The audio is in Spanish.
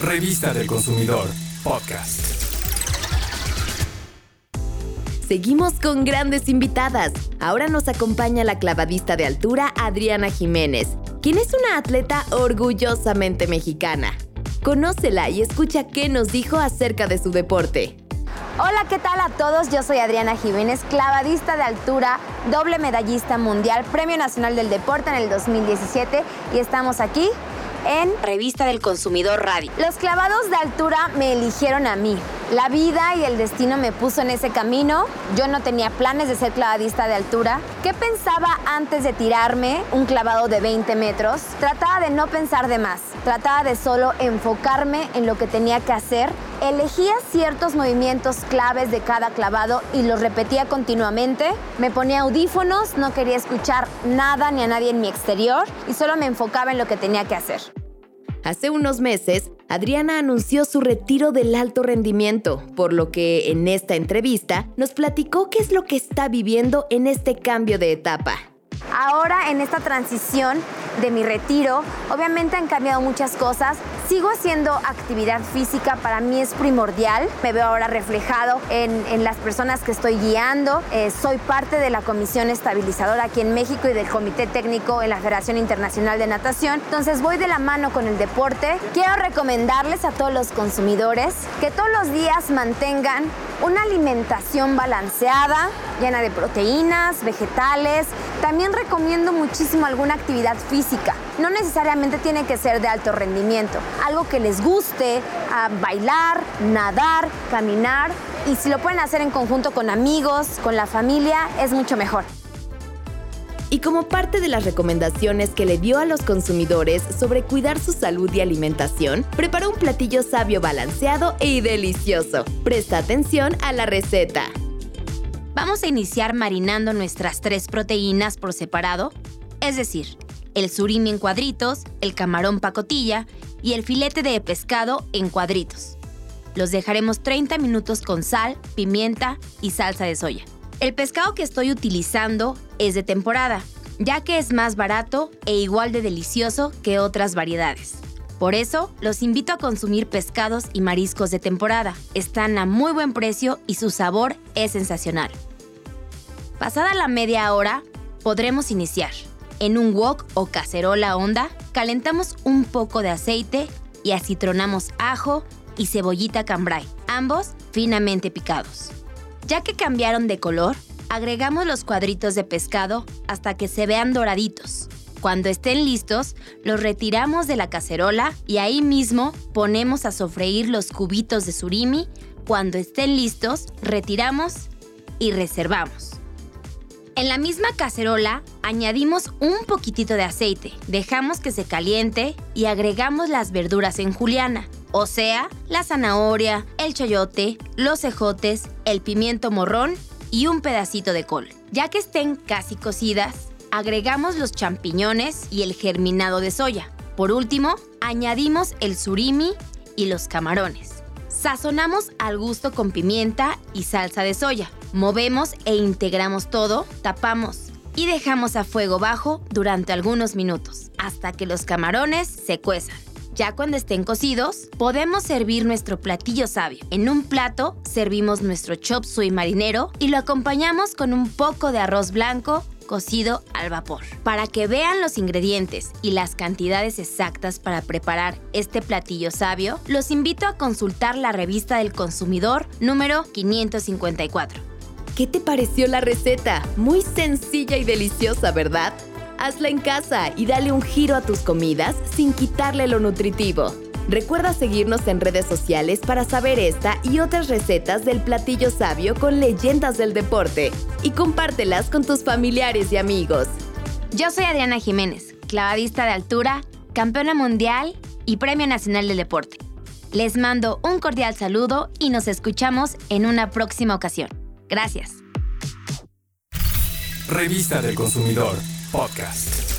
Revista del Consumidor, podcast. Seguimos con grandes invitadas. Ahora nos acompaña la clavadista de altura Adriana Jiménez, quien es una atleta orgullosamente mexicana. Conócela y escucha qué nos dijo acerca de su deporte. Hola, ¿qué tal a todos? Yo soy Adriana Jiménez, clavadista de altura, doble medallista mundial, Premio Nacional del Deporte en el 2017 y estamos aquí en Revista del Consumidor Radio. Los clavados de altura me eligieron a mí. La vida y el destino me puso en ese camino. Yo no tenía planes de ser clavadista de altura. ¿Qué pensaba antes de tirarme un clavado de 20 metros? Trataba de no pensar de más. Trataba de solo enfocarme en lo que tenía que hacer. Elegía ciertos movimientos claves de cada clavado y los repetía continuamente. Me ponía audífonos, no quería escuchar nada ni a nadie en mi exterior y solo me enfocaba en lo que tenía que hacer. Hace unos meses, Adriana anunció su retiro del alto rendimiento, por lo que en esta entrevista nos platicó qué es lo que está viviendo en este cambio de etapa. Ahora en esta transición de mi retiro, obviamente han cambiado muchas cosas. Sigo haciendo actividad física, para mí es primordial. Me veo ahora reflejado en, las personas que estoy guiando. Eh, soy parte de la comisión estabilizadora aquí en México y del comité técnico en la Federación Internacional de Natación. Entonces voy de la mano con el deporte. Quiero recomendarles a todos los consumidores que todos los días mantengan una alimentación balanceada, llena de proteínas, vegetales. También recomiendo muchísimo alguna actividad física. No necesariamente tiene que ser de alto rendimiento. Algo que les guste, bailar, nadar, caminar. Y si lo pueden hacer en conjunto con amigos, con la familia, es mucho mejor. Y como parte de las recomendaciones que le dio a los consumidores sobre cuidar su salud y alimentación, preparó un platillo sabio balanceado y delicioso. Presta atención a la receta. Vamos a iniciar marinando nuestras tres proteínas por separado, es decir, el surimi en cuadritos, el camarón pacotilla y el filete de pescado en cuadritos. Los dejaremos 30 minutos con sal, pimienta y salsa de soya. El pescado que estoy utilizando es de temporada, ya que es más barato e igual de delicioso que otras variedades. Por eso, los invito a consumir pescados y mariscos de temporada. Están a muy buen precio y su sabor es sensacional. Pasada la media hora, podremos iniciar. En un wok o cacerola honda, calentamos un poco de aceite y acitronamos ajo y cebollita cambray, ambos finamente picados. Ya que cambiaron de color, agregamos los cuadritos de pescado hasta que se vean doraditos. Cuando estén listos, los retiramos de la cacerola y ahí mismo ponemos a sofreír los cubitos de surimi. Cuando estén listos, retiramos y reservamos. En la misma cacerola añadimos un poquitito de aceite, dejamos que se caliente y agregamos las verduras en juliana, o sea, la zanahoria, el chayote, los ejotes, el pimiento morrón y un pedacito de col. Ya que estén casi cocidas, agregamos los champiñones y el germinado de soya. Por último, añadimos el surimi y los camarones. Sazonamos al gusto con pimienta y salsa de soya. Movemos e integramos todo, tapamos y dejamos a fuego bajo durante algunos minutos, hasta que los camarones se cuezan. Ya cuando estén cocidos, podemos servir nuestro platillo sabio. En un plato servimos nuestro chop suey marinero y lo acompañamos con un poco de arroz blanco cocido al vapor. Para que vean los ingredientes y las cantidades exactas para preparar este platillo sabio, los invito a consultar la revista del consumidor número 554. ¿Qué te pareció la receta? Muy sencilla y deliciosa, ¿verdad? Hazla en casa y dale un giro a tus comidas sin quitarle lo nutritivo. Recuerda seguirnos en redes sociales para saber esta y otras recetas del platillo sabio con leyendas del deporte y compártelas con tus familiares y amigos. Yo soy Adriana Jiménez, clavadista de altura, campeona mundial y Premio Nacional del Deporte. Les mando un cordial saludo y nos escuchamos en una próxima ocasión. Gracias. Revista del Consumidor Podcast.